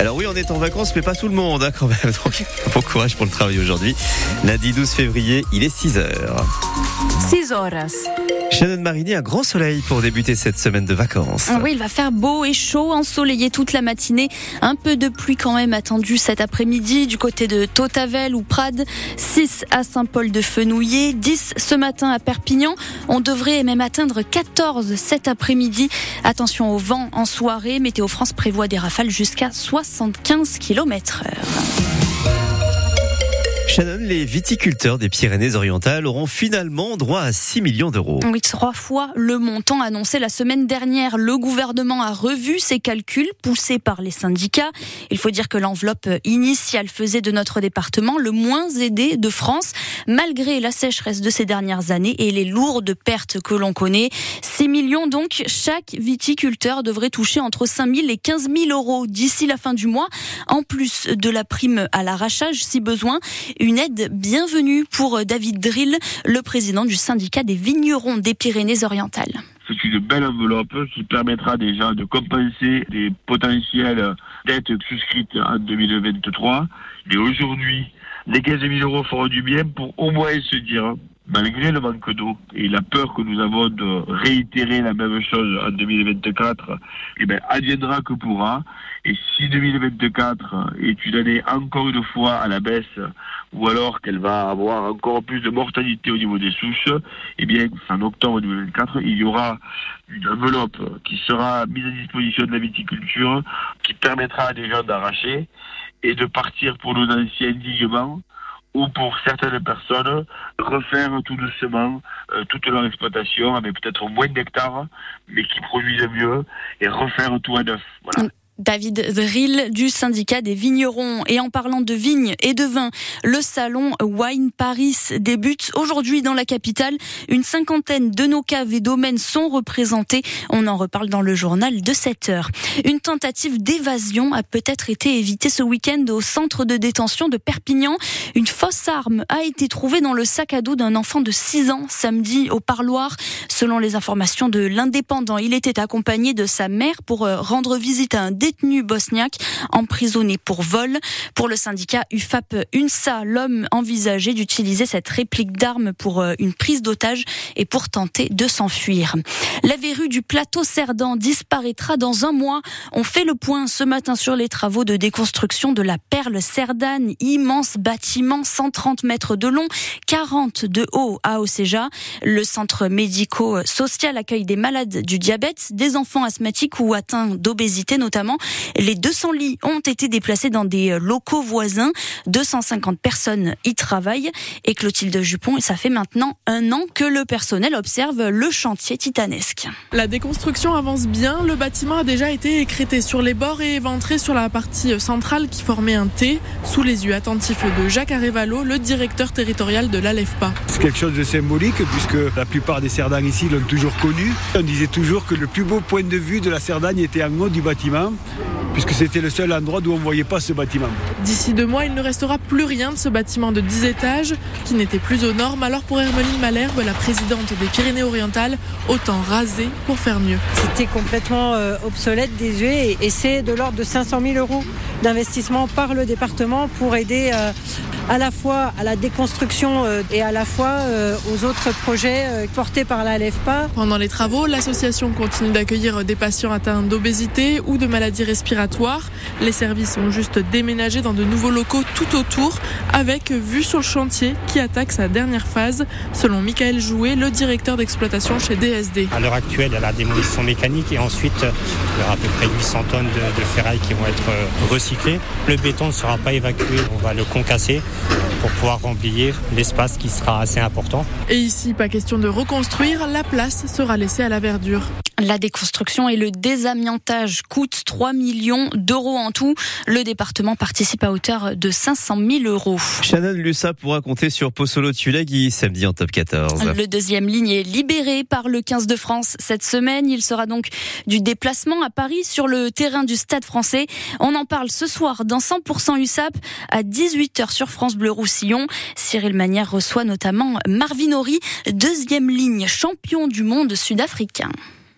Alors oui, on est en vacances, mais pas tout le monde hein, quand même. Donc, bon courage pour le travail aujourd'hui. Lundi 12 février, il est 6 heures. 6 horas. Shannon Marini, un grand soleil pour débuter cette semaine de vacances. Oui, il va faire beau et chaud, ensoleillé toute la matinée. Un peu de pluie quand même attendu cet après-midi du côté de Totavel ou Prades. 6 à Saint-Paul-de-Fenouillet, 10 ce matin à Perpignan. On devrait même atteindre 14 cet après-midi. Attention au vent en soirée. Météo France prévoit des rafales jusqu'à 75 km heure. Les viticulteurs des Pyrénées-Orientales auront finalement droit à 6 millions d'euros. Oui, trois fois le montant annoncé la semaine dernière. Le gouvernement a revu ses calculs poussés par les syndicats. Il faut dire que l'enveloppe initiale faisait de notre département le moins aidé de France, malgré la sécheresse de ces dernières années et les lourdes pertes que l'on connaît. 6 millions donc, chaque viticulteur devrait toucher entre 5 000 et 15 000 euros d'ici la fin du mois, en plus de la prime à l'arrachage si besoin. Aide bienvenue pour David Drill, le président du syndicat des vignerons des Pyrénées-Orientales. C'est une belle enveloppe qui permettra déjà de compenser les potentielles dettes souscrites en 2023. Et aujourd'hui, les 15 000 euros feront du bien pour au moins se dire malgré le manque d'eau et la peur que nous avons de réitérer la même chose en 2024, eh bien, adviendra que pourra. Et si 2024 est une année encore une fois à la baisse, ou alors qu'elle va avoir encore plus de mortalité au niveau des souches, eh bien, en octobre 2024, il y aura une enveloppe qui sera mise à disposition de la viticulture, qui permettra à des gens d'arracher et de partir pour nos anciens dignement ou pour certaines personnes, refaire tout doucement euh, toute leur exploitation avec peut-être moins d'hectares, mais qui produisent mieux, et refaire tout à neuf. Voilà. David Drill du syndicat des vignerons. Et en parlant de vignes et de vin, le salon Wine Paris débute aujourd'hui dans la capitale. Une cinquantaine de nos caves et domaines sont représentés. On en reparle dans le journal de 7 heures. Une tentative d'évasion a peut-être été évitée ce week-end au centre de détention de Perpignan. Une fausse arme a été trouvée dans le sac à dos d'un enfant de 6 ans samedi au parloir. Selon les informations de l'indépendant, il était accompagné de sa mère pour euh, rendre visite à un détenu bosniaque emprisonné pour vol. Pour le syndicat UFAP UNSA, l'homme envisageait d'utiliser cette réplique d'arme pour euh, une prise d'otage et pour tenter de s'enfuir. La verrue du plateau Cerdan disparaîtra dans un mois. On fait le point ce matin sur les travaux de déconstruction de la perle Cerdane, immense bâtiment 130 mètres de long, 40 de haut à Océja. Le centre médico-social accueille des malades du diabète, des enfants asthmatiques ou atteints d'obésité notamment. Les 200 lits ont été déplacés dans des locaux voisins. 250 personnes y travaillent. Et Clotilde Jupon, ça fait maintenant un an que le personnel observe le chantier titanesque. La déconstruction avance bien. Le bâtiment a déjà été écrété sur les bords et éventré sur la partie centrale qui formait un T, sous les yeux attentifs de Jacques Arevalo, le directeur territorial de l'ALEFPA. C'est quelque chose de symbolique puisque la plupart des Cerdagne ici l'ont toujours connu. On disait toujours que le plus beau point de vue de la Cerdagne était en haut du bâtiment puisque c'était le seul endroit où on ne voyait pas ce bâtiment. D'ici deux mois, il ne restera plus rien de ce bâtiment de 10 étages qui n'était plus aux normes. Alors pour Hermeline Malherbe, la présidente des Pyrénées-Orientales, autant raser pour faire mieux. C'était complètement euh, obsolète, désuet et, c'est de l'ordre de 500 000 euros d'investissement par le département pour aider euh, à la fois à la déconstruction euh, et à la fois aux autres projets portés par la LEFPA. Pendant les travaux, l'association continue d'accueillir des patients atteints d'obésité ou de maladies respiratoires les services ont juste déménagé dans de nouveaux locaux tout autour, avec vue sur le chantier qui attaque sa dernière phase, selon Michael Jouet, le directeur d'exploitation chez DSD. À l'heure actuelle, il y a la démolition mécanique et ensuite, il y aura à peu près 800 tonnes de, de ferraille qui vont être euh, recyclées. Le béton ne sera pas évacué, on va le concasser pour pouvoir remplir l'espace qui sera assez important. Et ici, pas question de reconstruire, la place sera laissée à la verdure. La déconstruction et le désamiantage coûtent 3 millions d'euros en tout. Le département participe à hauteur de 500 000 euros. Shannon Lussa pourra compter sur Possolo Tulagi samedi en top 14. Le deuxième ligne est libéré par le 15 de France cette semaine. Il sera donc du déplacement à Paris sur le terrain du Stade français. On en parle ce soir dans 100% USAP à 18h sur France Bleu Roussillon. Cyril Manière reçoit notamment Marvin Ori, deuxième ligne champion du monde sud-africain.